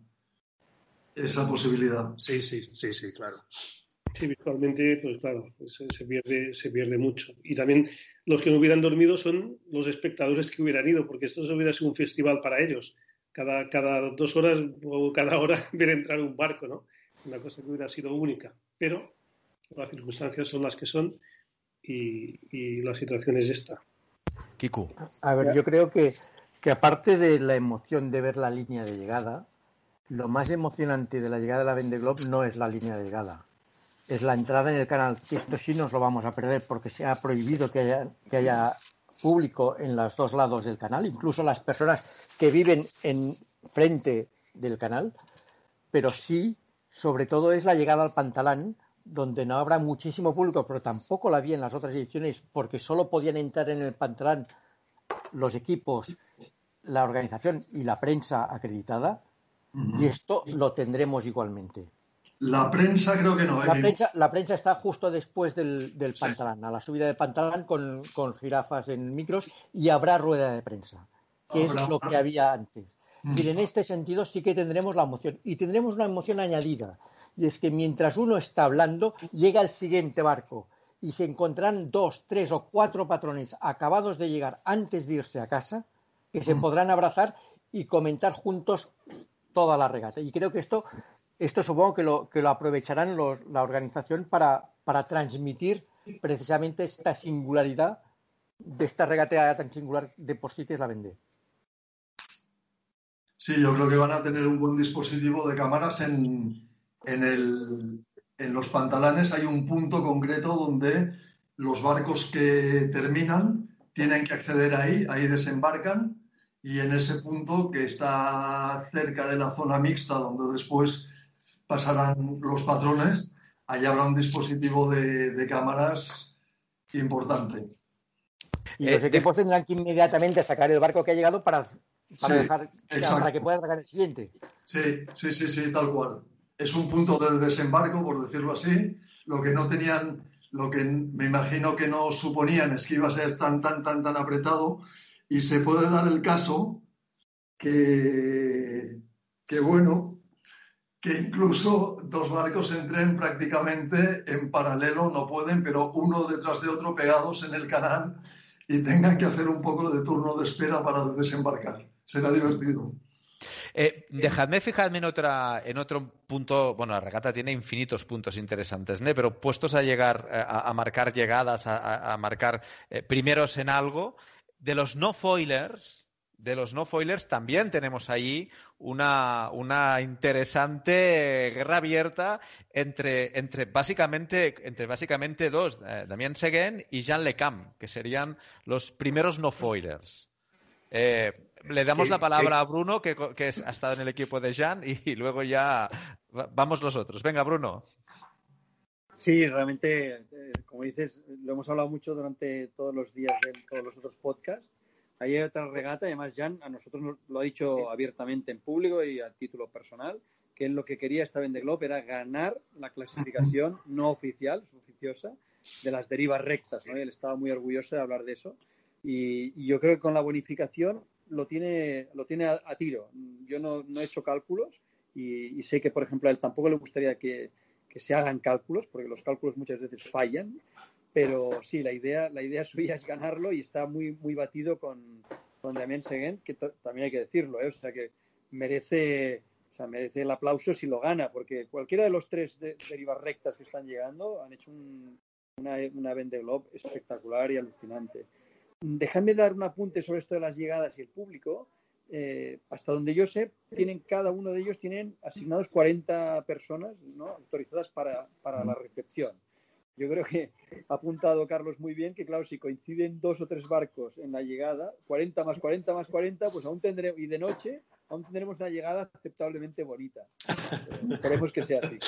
esa posibilidad. Sí, sí, sí, sí, claro. Sí, visualmente, pues claro, se, pierde, se pierde mucho. Y también los que no hubieran dormido son los espectadores que hubieran ido, porque esto hubiera sido un festival para ellos. Cada, cada dos horas o cada hora ver entrar un barco, ¿no? Una cosa que hubiera sido única. Pero las circunstancias son las que son y, y la situación es esta. Kiku. A ver, yo creo que, que aparte de la emoción de ver la línea de llegada, lo más emocionante de la llegada de la Vende Globe no es la línea de llegada, es la entrada en el canal, esto sí nos lo vamos a perder porque se ha prohibido que haya, que haya público en los dos lados del canal, incluso las personas que viven en frente del canal, pero sí, sobre todo, es la llegada al Pantalán, donde no habrá muchísimo público, pero tampoco la había en las otras ediciones, porque solo podían entrar en el Pantalán los equipos, la organización y la prensa acreditada. Y esto lo tendremos igualmente. La prensa creo que no. ¿eh? La, prensa, la prensa está justo después del, del Pantalán, a la subida del Pantalán con, con, jirafas en micros y habrá rueda de prensa, que es lo que había antes. Y en este sentido sí que tendremos la emoción. Y tendremos una emoción añadida. Y es que mientras uno está hablando, llega el siguiente barco y se encontrarán dos, tres o cuatro patrones acabados de llegar antes de irse a casa, que se podrán abrazar y comentar juntos toda la regata. Y creo que esto, esto supongo que lo, que lo aprovecharán la organización para, para transmitir precisamente esta singularidad de esta regata tan singular de por sí que es la Vendée. Sí, yo creo que van a tener un buen dispositivo de cámaras en, en, el, en los pantalanes. Hay un punto concreto donde los barcos que terminan tienen que acceder ahí, ahí desembarcan y en ese punto que está cerca de la zona mixta donde después pasarán los patrones, ahí habrá un dispositivo de, de cámaras importante. Y los Eh, equipos tendrán que inmediatamente sacar el barco que ha llegado para, para, Sí, dejar, para que pueda sacar el siguiente. Sí, sí, sí, sí, tal cual. Es un punto de desembarco, por decirlo así. Lo que no tenían, lo que me imagino que no suponían es que iba a ser tan, tan, tan, tan apretado. Y se puede dar el caso que, que bueno, que incluso dos barcos entren prácticamente en paralelo, no pueden, pero uno detrás de otro pegados en el canal y tengan que hacer un poco de turno de espera para desembarcar. Será divertido. Eh, dejadme fijarme en, otra, en otro punto. Bueno, la regata tiene infinitos puntos interesantes, ¿no? pero puestos a llegar eh, a, a marcar llegadas, a, marcar eh, primeros en algo, de los no foilers, de los no foilers también tenemos ahí una, una interesante guerra abierta entre, entre, básicamente, entre básicamente dos, eh, Damien Seguin y Jean Lecam, que serían los primeros no foilers. Eh, le damos la palabra a Bruno, que, que es- ha estado en el equipo de Jean, y, y luego ya va- vamos los otros. Venga, Bruno. Sí, realmente, eh, como dices, lo hemos hablado mucho durante todos los días de todos los otros podcasts. Ahí hay otra regata, además Jan a nosotros nos lo ha dicho abiertamente en público y a título personal, que él lo que quería esta Vende Globe era ganar la clasificación no oficial, oficiosa, de las derivas rectas. ¿no? Y él estaba muy orgulloso de hablar de eso. Y, y yo creo que con la bonificación lo tiene, lo tiene a, a tiro. Yo no, no he hecho cálculos y, y sé que, por ejemplo, a él tampoco le gustaría que, que se hagan cálculos, porque los cálculos muchas veces fallan, pero sí, la idea, la idea suya es ganarlo y está muy, muy batido con, con Damien Seguin, que también hay que decirlo, ¿eh? o sea que merece, o sea, merece el aplauso si lo gana, porque cualquiera de los tres de- derivas rectas que están llegando han hecho un- una, una Vende Globe espectacular y alucinante. Dejadme dar un apunte sobre esto de las llegadas y el público. Eh, hasta donde yo sé, tienen cada uno de ellos tienen asignados 40 personas ¿no? autorizadas para, para la recepción. Yo creo que ha apuntado Carlos muy bien que, claro, si coinciden dos o tres barcos en la llegada, 40 más 40 más 40, pues aún tendremos, y de noche, aún tendremos una llegada aceptablemente bonita. Esperemos que sea así.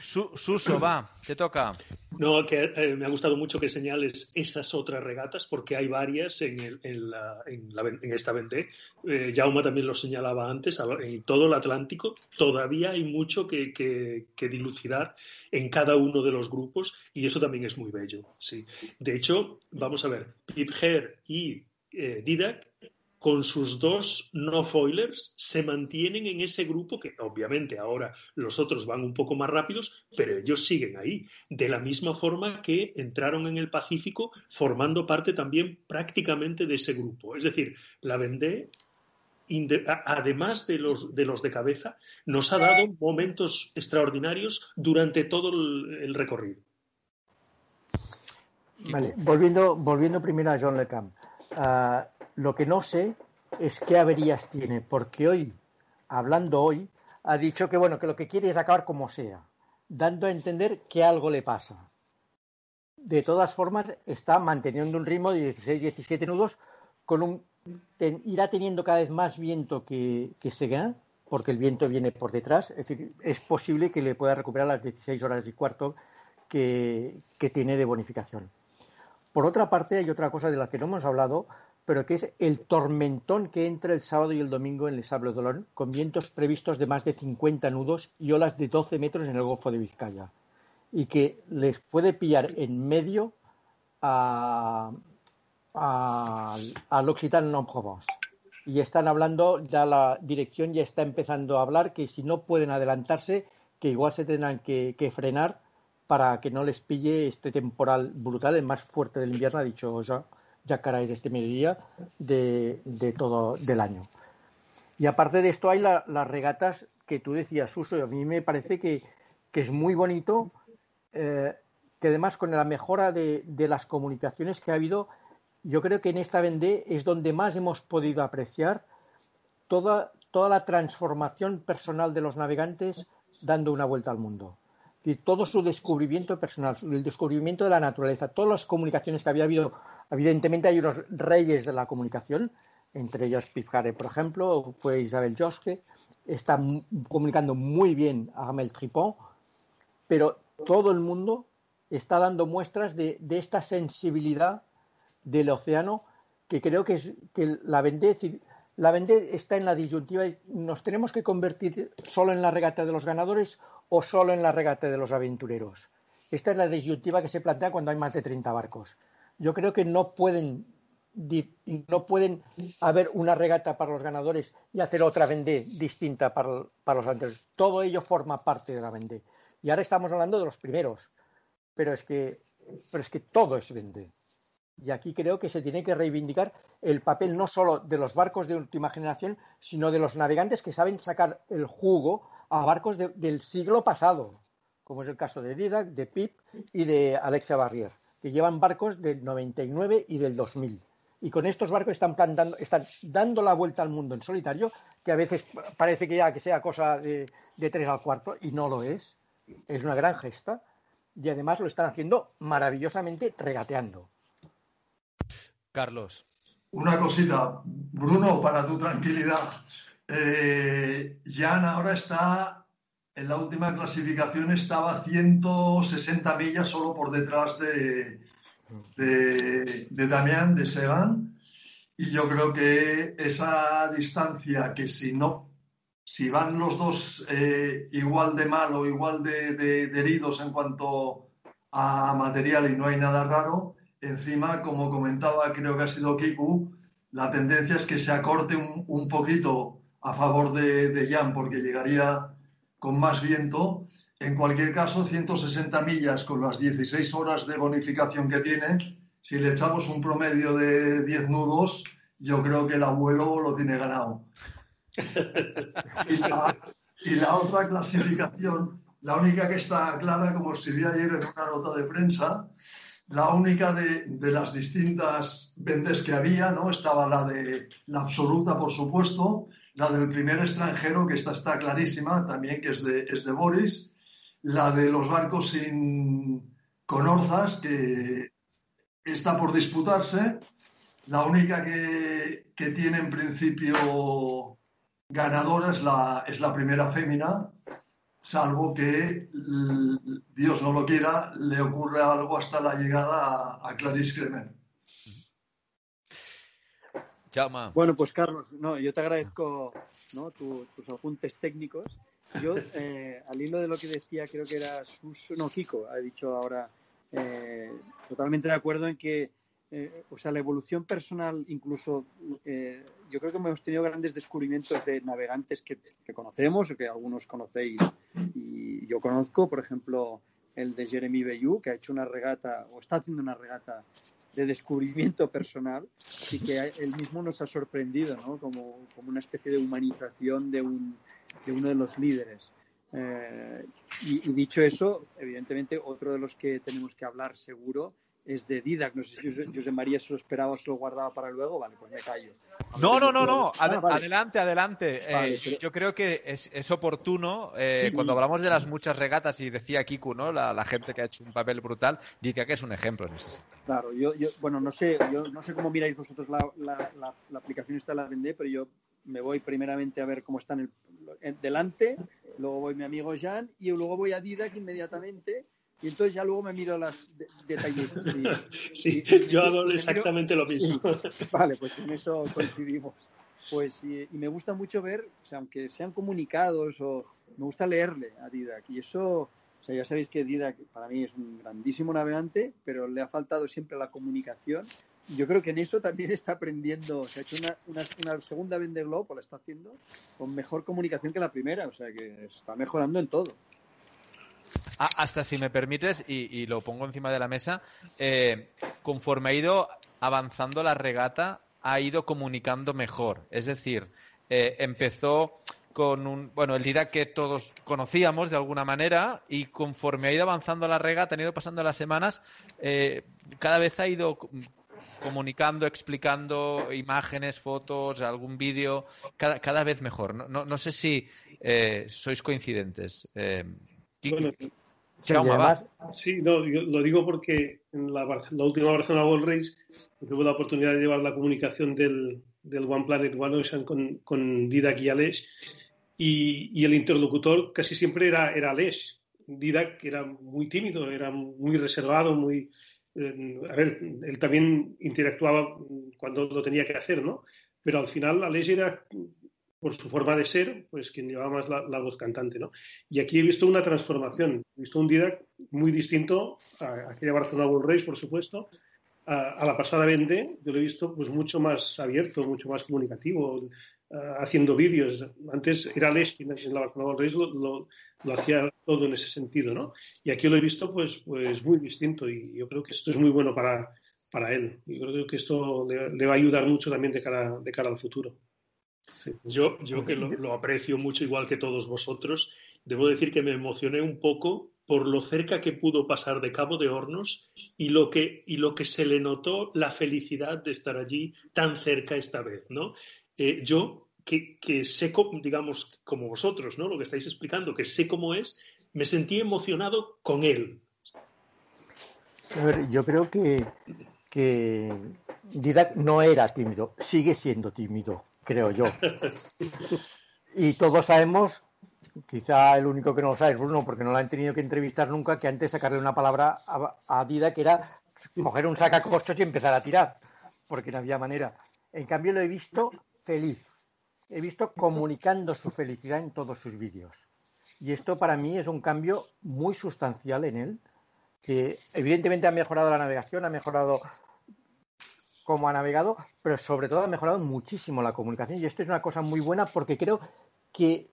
Su- Suso, va, te toca. No, que eh, me ha gustado mucho que señales esas otras regatas, porque hay varias en, el- en la- en la en esta vendée. Eh, Jauma también lo señalaba antes, en todo el Atlántico todavía hay mucho que dilucidar en cada uno de los grupos y eso también es muy bello. Sí. De hecho, vamos a ver, Pipher y eh, Didac con sus dos no foilers se mantienen en ese grupo que obviamente ahora los otros van un poco más rápidos, pero ellos siguen ahí, de la misma forma que entraron en el Pacífico formando parte también prácticamente de ese grupo. Es decir, la Vendée, además de los, de los de cabeza, nos ha dado momentos extraordinarios durante todo el, el recorrido. Vale, volviendo, volviendo primero a John Le Camp. Lo que no sé es qué averías tiene, porque hoy, hablando hoy, ha dicho que bueno, que lo que quiere es acabar como sea, dando a entender que algo le pasa. De todas formas, está manteniendo un ritmo de 16-17 nudos, con un irá teniendo cada vez más viento que, que Seguin, porque el viento viene por detrás, es decir, es posible que le pueda recuperar las 16 horas y cuarto que, que tiene de bonificación. Por otra parte, hay otra cosa de la que no hemos hablado, pero que es el tormentón que entra el sábado y el domingo en el Sable d'Olonne, con vientos previstos de más de 50 nudos y olas de 12 metros en el Golfo de Vizcaya, y que les puede pillar en medio a, al Occitan en Provence. Y están hablando, ya la dirección ya está empezando a hablar que si no pueden adelantarse, que igual se tendrán que, que frenar para que no les pille este temporal brutal, el más fuerte del invierno, ha dicho ya, ya Carais este mediodía, de, de todo del año. Y aparte de esto hay la- las regatas que tú decías, Uso, y a mí me parece que, que es muy bonito, eh, que además con la mejora de, de las comunicaciones que ha habido, yo creo que en esta Vendée es donde más hemos podido apreciar toda, toda la transformación personal de los navegantes dando una vuelta al mundo. Y todo su descubrimiento personal, el descubrimiento de la naturaleza, todas las comunicaciones que había habido. Evidentemente hay unos reyes de la comunicación, entre ellos Pizarre, por ejemplo, fue Isabel Josque, está comunicando muy bien a Hamel Tripon, pero todo el mundo está dando muestras de, esta sensibilidad del océano que creo que, la Vendée, la Vendée está en la disyuntiva. ¿Nos tenemos que convertir solo en la regata de los ganadores o solo en la regata de los aventureros? Esta es la disyuntiva que se plantea cuando hay más de 30 barcos. Yo creo que no pueden, no pueden haber una regata para los ganadores y hacer otra Vendée distinta para, para los anteriores. Todo ello forma parte de la Vendée. Y ahora estamos hablando de los primeros, pero es que, pero es que todo es Vendée. Y aquí creo que se tiene que reivindicar el papel no solo de los barcos de última generación, sino de los navegantes que saben sacar el jugo a barcos de, del siglo pasado, como es el caso de Didac, de Pip y de Alexia Barrier, que llevan barcos del 99 y del 2000. Y con estos barcos están, plantando, están dando la vuelta al mundo en solitario, que a veces parece que ya que sea cosa de, de tres al cuarto, y no lo es. Es una gran gesta. Y además lo están haciendo maravillosamente regateando. Carlos. Una cosita, Bruno, para tu tranquilidad. Eh, Jan ahora está, en la última clasificación estaba 160 millas solo por detrás de, de, de Damián, de Segan. Y yo creo que esa distancia, que si no, si van los dos eh, igual de mal o igual de, de, de heridos en cuanto a material y no hay nada raro, encima, como comentaba, creo que ha sido Kiku, la tendencia es que se acorte un, un poquito a favor de, de, Jan porque llegaría con más viento. En cualquier caso, 160 millas con las 16 horas de bonificación que tiene, si le echamos un promedio de 10 nudos, yo creo que el abuelo lo tiene ganado. y, la, y la otra clasificación, la única que está clara, como escribí ayer en una nota de prensa, la única de, de, las distintas vendes que había, ¿no? Estaba la de la absoluta, por supuesto, la del primer extranjero, que esta está clarísima también, que es de, es de Boris, la de los barcos sin con orzas, que está por disputarse, la única que, que tiene en principio ganadora es la, es la primera fémina, salvo que Dios no lo quiera, le ocurre algo hasta la llegada a, a Clarice. Chama. Bueno, pues Carlos, no, yo te agradezco ¿no? tu, tus apuntes técnicos. Yo, eh, al hilo de lo que decía, creo que era Sus, no, Kiko, ha dicho ahora, eh, totalmente de acuerdo en que, eh, o sea, la evolución personal, incluso, yo creo que hemos tenido grandes descubrimientos de navegantes que, que conocemos o que algunos conocéis y yo conozco, por ejemplo, el de Jeremy Bayou, que ha hecho una regata o está haciendo una regata de descubrimiento personal y que él mismo nos ha sorprendido, ¿no? Como, como una especie de humanización de, un, de uno de los líderes. Eh, y, y, dicho eso, evidentemente, otro de los que tenemos que hablar seguro es de Didac. No sé si José, María se lo esperaba o se lo guardaba para luego. Vale, pues me callo. No, no, no, no. Ad ah, vale. Adelante, adelante. Vale, eh, pero... Yo creo que es, es oportuno, eh, cuando hablamos de las muchas regatas, y decía Kiku, ¿no? La, la, gente que ha hecho un papel brutal, dice que es un ejemplo en ese sentido. Claro, yo, yo, bueno, no sé, yo no sé cómo miráis vosotros la, la, la, aplicación esta la vendé, pero yo me voy primeramente a ver cómo está en el, en, delante, luego voy mi amigo Jan y luego voy a Didac inmediatamente y entonces ya luego me miro las detalles. Sí, yo hago exactamente lo mismo. Sí. Vale, pues en eso coincidimos. Pues y, y, me gusta mucho ver, o sea, aunque sean comunicados o me gusta leerle a Didac y eso, o sea, ya sabéis que Didac para mí es un grandísimo navegante, pero le ha faltado siempre la comunicación. Yo creo que en eso también está aprendiendo, se ha hecho una, una, una segunda Vende Globe, o la está haciendo, con mejor comunicación que la primera, o sea que está mejorando en todo. Ah, hasta si me permites, y, lo pongo encima de la mesa, eh, conforme ha ido avanzando la regata, ha ido comunicando mejor. Es decir, eh, empezó con un, bueno, el DIDA que todos conocíamos de alguna manera y conforme ha ido avanzando la regata, han ido pasando las semanas, eh, cada vez ha ido comunicando, explicando imágenes, fotos, algún vídeo, cada, cada, vez mejor. No, no, no sé si eh, sois coincidentes. Eh, bueno, Chama, además, sí, no, yo lo digo porque en la, la última Barcelona World Race tuve la oportunidad de llevar la comunicación del, del One Planet One Ocean con, con Didac y Aleix y, y, el interlocutor casi siempre era, era Aleix. Didac era muy tímido, era muy reservado, muy... Eh, a ver, él también interactuaba cuando lo tenía que hacer, ¿no? Pero al final Aleix era, por su forma de ser, pues quien llevaba más la, voz cantante, ¿no? Y aquí he visto una transformación, he visto un Didac muy distinto a aquella Barcelona World Race, por supuesto, a, la pasada Vende, yo lo he visto pues mucho más abierto, mucho más comunicativo, uh, haciendo vídeos. Antes era Les quien en la Barcelona Race lo, lo, lo, hacía todo en ese sentido, ¿no? Y aquí lo he visto pues, pues muy distinto y yo creo que esto es muy bueno para, para él. Yo creo que esto le, le va a ayudar mucho también de cara, de cara al futuro. Sí. Yo, yo que lo, lo, aprecio mucho igual que todos vosotros, debo decir que me emocioné un poco por lo cerca que pudo pasar de Cabo de Hornos y lo que, y lo que se le notó la felicidad de estar allí tan cerca esta vez, ¿no? Eh, yo, que, que, sé, digamos, como vosotros, ¿no? Lo que estáis explicando, que sé cómo es, me sentí emocionado con él. A ver, yo creo que, que Didac no era tímido, sigue siendo tímido, creo yo. Y todos sabemos quizá el único que no lo sabe es Bruno, porque no lo han tenido que entrevistar nunca, que antes sacarle una palabra a, a Dida que era coger un sacacostos y empezar a tirar, porque no había manera. En cambio, lo he visto feliz. He visto comunicando su felicidad en todos sus vídeos. Y esto para mí es un cambio muy sustancial en él, que evidentemente ha mejorado la navegación, ha mejorado cómo ha navegado, pero sobre todo ha mejorado muchísimo la comunicación. Y esto es una cosa muy buena porque creo que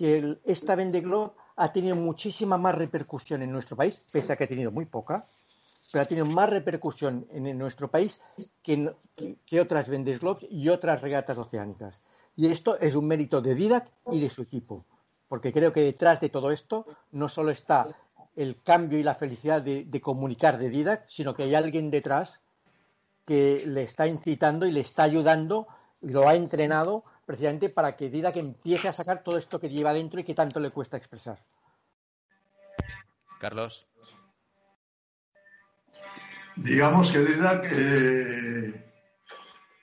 que el, esta ha tenido muchísima más repercusión en nuestro país, pese a que ha tenido muy poca, pero ha tenido más repercusión en, nuestro país que, que, que otras Vendesglobes y otras regatas oceánicas. Y esto es un mérito de Didac y de su equipo, porque creo que detrás de todo esto no solo está el cambio y la felicidad de comunicar de Didac, sino que hay alguien detrás que le está incitando y le está ayudando, y lo ha entrenado precisamente para que Didac empiece a sacar todo esto que lleva dentro y que tanto le cuesta expresar. Carlos. Digamos que Didac, eh,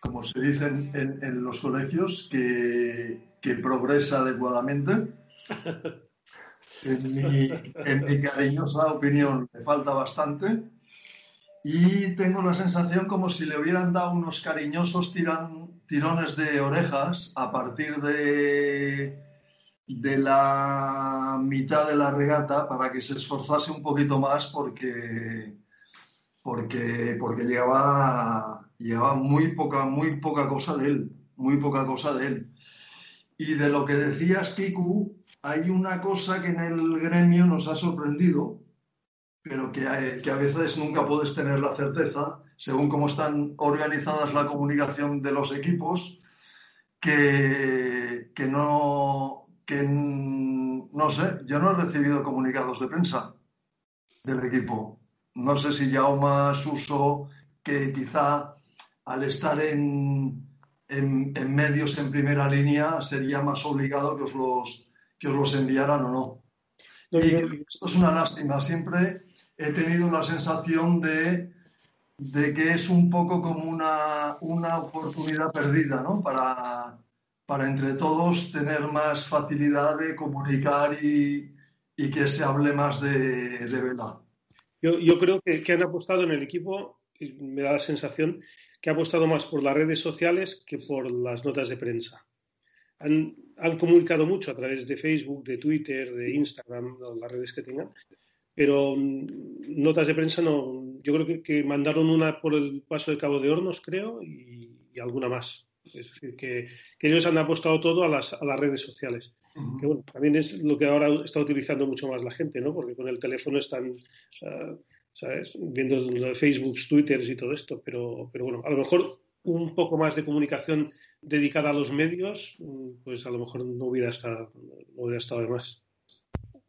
como se dice en, en, en los colegios, que, que, progresa adecuadamente. En mi, en mi cariñosa opinión le falta bastante y tengo la sensación como si le hubieran dado unos cariñosos tiran, tirones de orejas a partir de, de la mitad de la regata para que se esforzase un poquito más porque, porque, porque llegaba, llegaba muy, poca, muy poca cosa de él, muy poca cosa de él. Y de lo que decías, Kiku, hay una cosa que en el gremio nos ha sorprendido, pero que, que a veces nunca puedes tener la certeza, según cómo están organizadas la comunicación de los equipos, que, que no, que no sé, yo no he recibido comunicados de prensa del equipo. No sé si Jaume Suso, que quizá al estar en, en, en, medios en primera línea sería más obligado que os los, que os los enviaran o no. Y esto es una lástima. Siempre he tenido la sensación de de que es un poco como una, una oportunidad perdida, ¿no? Para, para, entre todos tener más facilidad de comunicar y, y que se hable más de, de vela. Yo, yo creo que, que, han apostado en el equipo, me da la sensación, que ha apostado más por las redes sociales que por las notas de prensa. Han, han comunicado mucho a través de Facebook, de Twitter, de Instagram, las redes que tengan, pero mm, notas de prensa no. Yo creo que, que, mandaron una por el paso de Cabo de Hornos, creo, y, y alguna más. Es decir, que, que, ellos han apostado todo a las, a las redes sociales. Uh -huh. Que bueno, también es lo que ahora está utilizando mucho más la gente, ¿no? Porque con el teléfono están, uh, ¿sabes? Viendo Facebook, Twitter y todo esto. Pero, pero bueno, a lo mejor un poco más de comunicación dedicada a los medios, mm, pues a lo mejor no hubiera estado, no hubiera estado de más.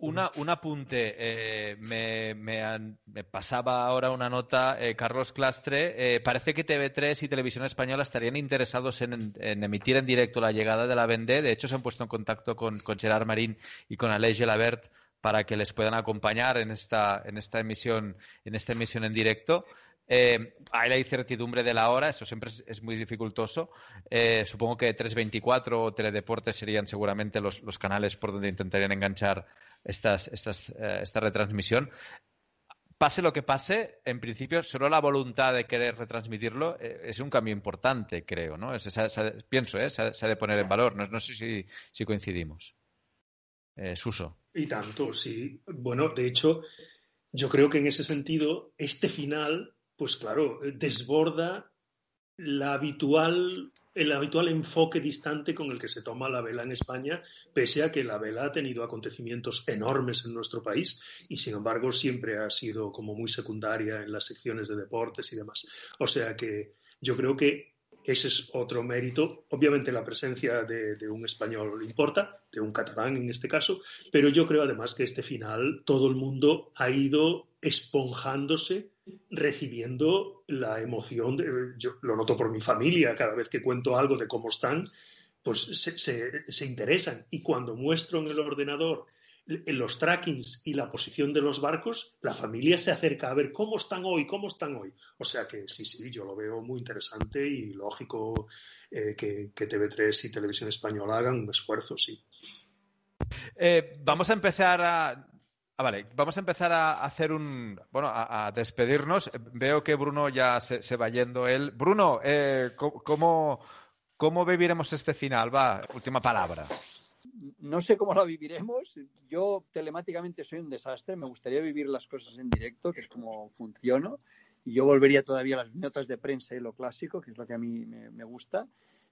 Una, un apunte. Eh, me, me, me, pasaba ahora una nota, eh, Carlos Clastre. Eh, parece que TV3 y Televisión Española estarían interesados en, en, emitir en directo la llegada de la Vendée. De hecho, se han puesto en contacto con, con Gerard Marín y con Aleix Gelabert para que les puedan acompañar en esta, en esta emisión, en esta emisión en directo. Eh, hay la incertidumbre de la hora, eso siempre es, muy dificultoso. Eh, supongo que 324 o Teledeportes serían seguramente los, canales por donde intentarían enganchar estas, eh, esta retransmisión. Pase lo que pase, en principio, solo la voluntad de querer retransmitirlo es un cambio importante, creo, ¿no? pienso, ¿eh? se, ha, de poner en valor. No, sé si, si coincidimos. Suso. Y tanto, sí. Bueno, de hecho, yo creo que en ese sentido, este final pues claro, desborda la habitual, el habitual enfoque distante con el que se toma la vela en España, pese a que la vela ha tenido acontecimientos enormes en nuestro país y sin embargo siempre ha sido como muy secundaria en las secciones de deportes y demás. O sea que yo creo que ese es otro mérito. Obviamente la presencia de, un español importa, de un catalán en este caso, pero yo creo además que este final todo el mundo ha ido esponjándose, recibiendo la emoción. yo lo noto por mi familia, cada vez que cuento algo de cómo están, pues se interesan. Y cuando muestro en el ordenador en los trackings y la posición de los barcos, la familia se acerca a ver cómo están hoy, cómo están hoy. O sea que sí, sí, yo lo veo muy interesante y lógico eh, que, TV3 y Televisión Española hagan un esfuerzo, sí. Eh, vamos a empezar a. Ah, vamos a empezar a hacer un. Bueno, a, despedirnos. Veo que Bruno ya se, va yendo él. Bruno, eh, ¿cómo, ¿cómo viviremos este final? Va, última palabra no sé cómo lo viviremos. Yo telemáticamente soy un desastre. Me gustaría vivir las cosas en directo, que es como funciono. Y yo volvería todavía a las notas de prensa y lo clásico, que es lo que a mí me, gusta.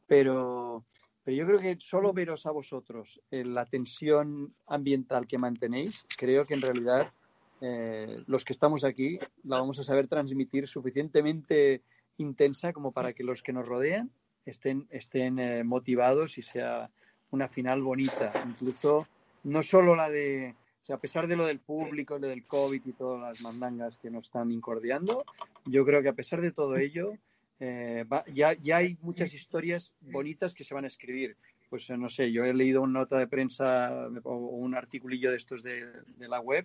Pero, pero yo creo que solo veros a vosotros en la tensión ambiental que mantenéis, creo que en realidad eh, los que estamos aquí la vamos a saber transmitir suficientemente intensa como para que los que nos rodean estén, estén eh, motivados y sea una final bonita, incluso no solo la de, o sea, a pesar de lo del público, lo del COVID y todas las mandangas que nos están incordiando, yo creo que a pesar de todo ello, eh, ya, ya hay muchas historias bonitas que se van a escribir. Pues no sé, yo he leído una nota de prensa o un articulillo de estos de, de la web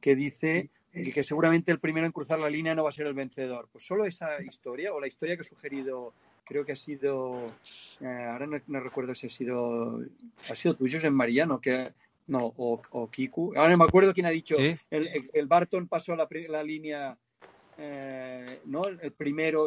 que dice que seguramente el primero en cruzar la línea no va a ser el vencedor. Pues solo esa historia o la historia que ha sugerido creo que ha sido, eh, ahora no, recuerdo si ha sido, ha sido tuyo, en Mariano, que, no, o, Kiku, ahora no me acuerdo quién ha dicho, el, el, Barton pasó la, la línea, eh, ¿no? El primero.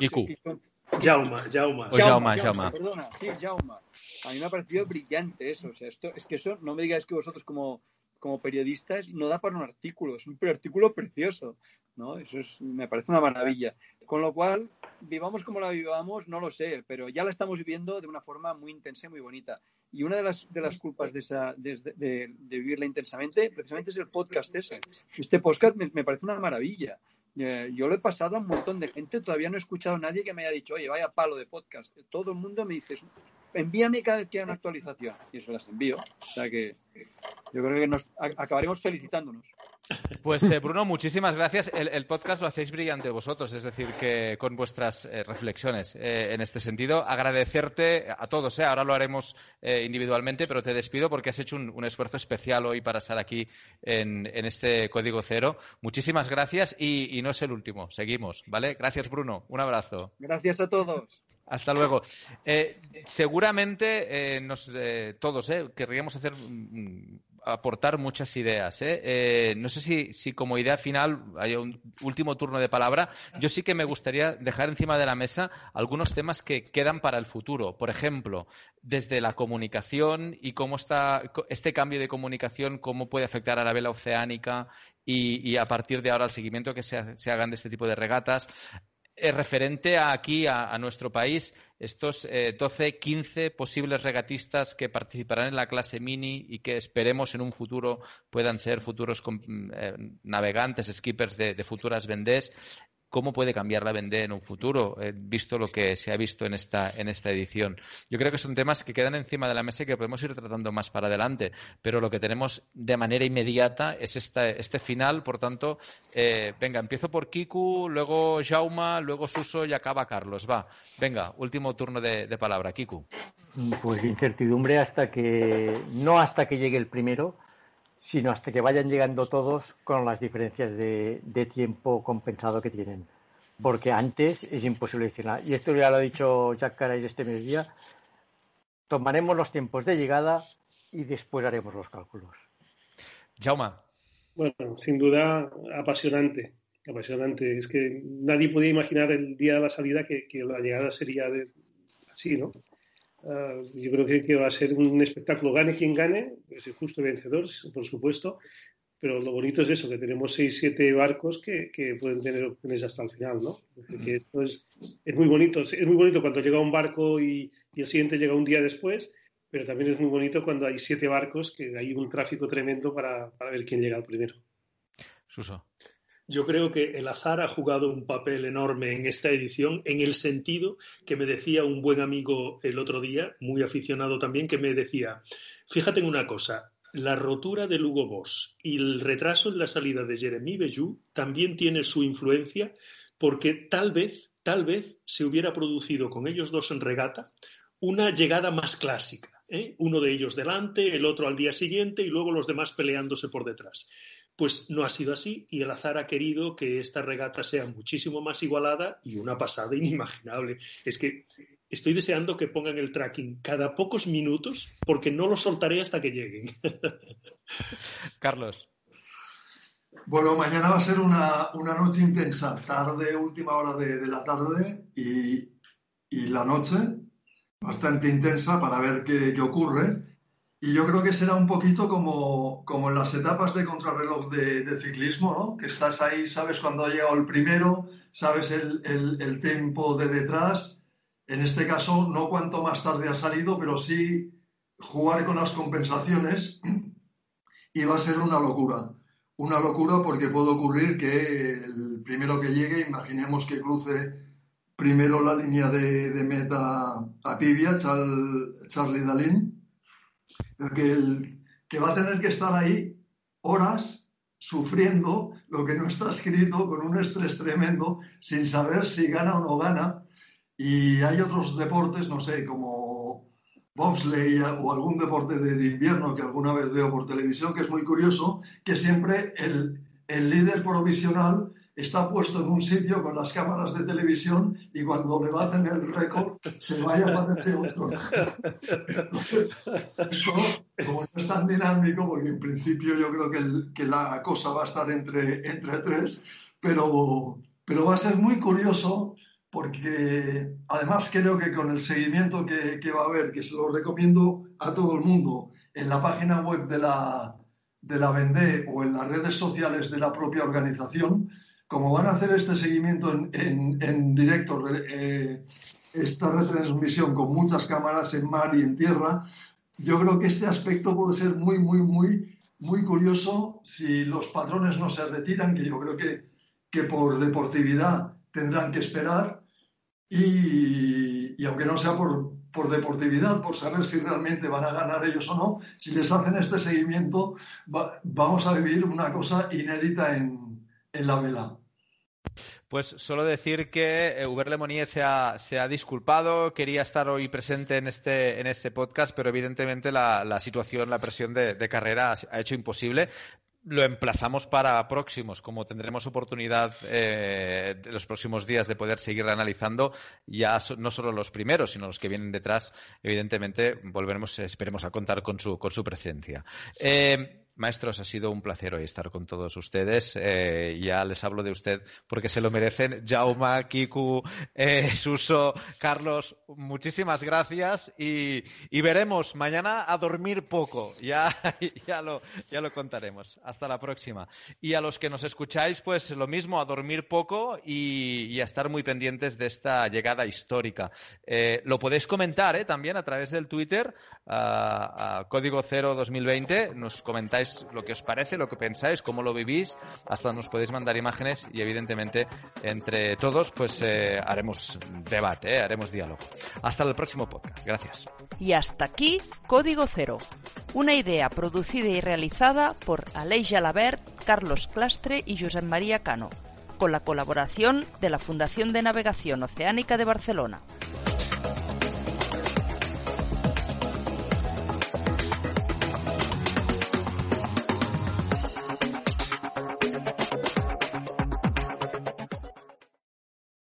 Jauma, Jauma. Jauma, Jauma, Perdona, sí, Jauma. A mí me ha parecido brillante eso. O sea, esto, es que eso, no me digáis que vosotros como, como periodistas no da para un artículo, es un artículo precioso. ¿no? Eso es, me parece una maravilla. Con lo cual, vivamos como la vivamos, no lo sé, pero ya la estamos viviendo de una forma muy intensa y muy bonita. Y una de las, de las culpas de, esa, de, vivirla intensamente, precisamente es el podcast ese. Este podcast me, parece una maravilla. Eh, yo lo he pasado a un montón de gente, todavía no he escuchado a nadie que me haya dicho, oye, vaya palo de podcast. Todo el mundo me dice, envíame cada vez que haya una actualización. Y eso las envío. O sea que yo creo que nos acabaremos felicitándonos. Pues eh, Bruno, muchísimas gracias. El, podcast lo hacéis brillante vosotros, es decir, que con vuestras eh, reflexiones eh, en este sentido. Agradecerte a todos. Ahora lo haremos individualmente, pero te despido porque has hecho un, esfuerzo especial hoy para estar aquí en, este Código Cero. Muchísimas gracias y, no es el último. Seguimos, ¿vale? Gracias, Bruno. Un abrazo. Gracias a todos. Hasta luego. seguramente todos querríamos hacer aportar muchas ideas. ¿eh? Eh, no sé si, si, como idea final hay un último turno de palabra. Yo sí que me gustaría dejar encima de la mesa algunos temas que quedan para el futuro. Por ejemplo, desde la comunicación y cómo está este cambio de comunicación, cómo puede afectar a la vela oceánica y, a partir de ahora el seguimiento que se, se hagan de este tipo de regatas. Eh, referente a aquí, a, nuestro país, estos eh, 12, 15 posibles regatistas que participarán en la clase mini y que esperemos en un futuro puedan ser futuros eh, navegantes, skippers de, de futuras vendés cómo puede cambiar la Vendée en un futuro, eh, visto lo que se ha visto en esta, en esta edición. Yo creo que son temas que quedan encima de la mesa y que podemos ir tratando más para adelante, pero lo que tenemos de manera inmediata es este final, por tanto, eh, venga, empiezo por Kiku, luego Jauma, luego Suso y acaba Carlos. Va, venga, último turno de, de palabra. Kiku. Pues incertidumbre hasta que, no hasta que llegue el primero, sino hasta que vayan llegando todos con las diferencias de, tiempo compensado que tienen. porque antes es imposible decir nada. Y esto ya lo ha dicho Jack Caray este mediodía. Tomaremos los tiempos de llegada y después haremos los cálculos. Jauma. Bueno, sin duda apasionante, apasionante. Es que nadie podía imaginar el día de la salida que, la llegada sería de, así, ¿no? Ah, yo creo que, va a ser un espectáculo. Gane quien gane, es el justo vencedor, por supuesto, pero lo bonito es eso, que tenemos seis, siete barcos que, pueden tener opciones hasta el final, ¿no? Que esto es, muy bonito. Es muy bonito cuando llega un barco y, y el siguiente llega un día después, pero también es muy bonito cuando hay siete barcos, que hay un tráfico tremendo para, para ver quién llega al primero. Suso. Yo creo que el azar ha jugado un papel enorme en esta edición, en el sentido que me decía un buen amigo el otro día, muy aficionado también, que me decía, fíjate en una cosa, la rotura de Lugo Boss y el retraso en la salida de Jeremy Beju también tiene su influencia porque tal vez, tal vez se hubiera producido con ellos dos en regata una llegada más clásica. ¿eh? Uno de ellos delante, el otro al día siguiente y luego los demás peleándose por detrás. Pues no ha sido así y el azar ha querido que esta regata sea muchísimo más igualada y una pasada inimaginable. Es que estoy deseando que pongan el tracking cada pocos minutos porque no lo soltaré hasta que lleguen. Carlos. Bueno, mañana va a ser una, noche intensa, tarde, última hora de, la tarde y, la noche bastante intensa para ver qué ocurre. Y yo creo que será un poquito como, como en las etapas de contrarreloj de, ciclismo, ¿no? Que estás ahí, sabes cuándo ha llegado el primero, sabes el, el, tiempo de detrás. En este caso, no cuanto más tarde ha salido, pero sí jugar con las compensaciones y va a ser una locura. Una locura porque puede ocurrir que el primero que llegue, imaginemos que cruce primero la línea de, de meta a Pivia, Charlie Dalin, que, va a tener que estar ahí horas sufriendo lo que no está escrito, con un estrés tremendo, sin saber si gana o no gana. Y hay otros deportes, no sé, como bobsleigh o algún deporte de, invierno que alguna vez veo por televisión, que es muy curioso, que siempre el, el líder provisional está puesto en un sitio con las cámaras de televisión y cuando le tener el récord se vaya a aparecer otro. Esto, como no es tan dinámico, porque en principio yo creo que, que la cosa va a estar entre, entre tres, pero, pero va a ser muy curioso porque además creo que con el seguimiento que, que, va a haber, que se lo recomiendo a todo el mundo, en la página web de la, de la Vendée o en las redes sociales de la propia organización, como van a hacer este seguimiento en, directo, eh, esta retransmisión con muchas cámaras en mar y en tierra, yo creo que este aspecto puede ser muy, muy, muy, muy curioso si los patrones no se retiran, que yo creo que, que por deportividad tendrán que esperar. Y, aunque no sea por, por, deportividad, por saber si realmente van a ganar ellos o no, si les hacen este seguimiento, vamos a vivir una cosa inédita en, en la vela. Pues solo decir que Hubert Lemonier se ha, se ha, disculpado, quería estar hoy presente en este, en este podcast, pero evidentemente la, situación, la presión de, carrera ha hecho imposible lo emplazamos para próximos, como tendremos oportunidad eh, en los próximos días de poder seguir analizando ya no solo los primeros, sino los que vienen detrás. Evidentemente, volveremos, esperemos a contar con su, con su presencia. Eh, Maestros, ha sido un placer hoy estar con todos ustedes. Eh, ya les hablo de usted porque se lo merecen. Jauma, Kiku, eh, Suso, Carlos, muchísimas gracias y, veremos mañana a dormir poco. Ya, ya, lo, ya lo contaremos. Hasta la próxima. Y a los que nos escucháis, pues lo mismo, a dormir poco y, a estar muy pendientes de esta llegada histórica. Eh, lo podéis comentar también a través del Twitter, a Código Cero 2020. Nos comentáis lo que os parece, lo que pensáis, cómo lo vivís, hasta nos podéis mandar imágenes y evidentemente entre todos pues eh, haremos debate, eh, haremos diálogo. Hasta el próximo podcast. Gracias. Y hasta aquí Código Cero, una idea producida y realizada por Aleix Jalabert, Carlos Clastre y Josep María Cano, con la colaboración de la Fundación de Navegación Oceánica de Barcelona.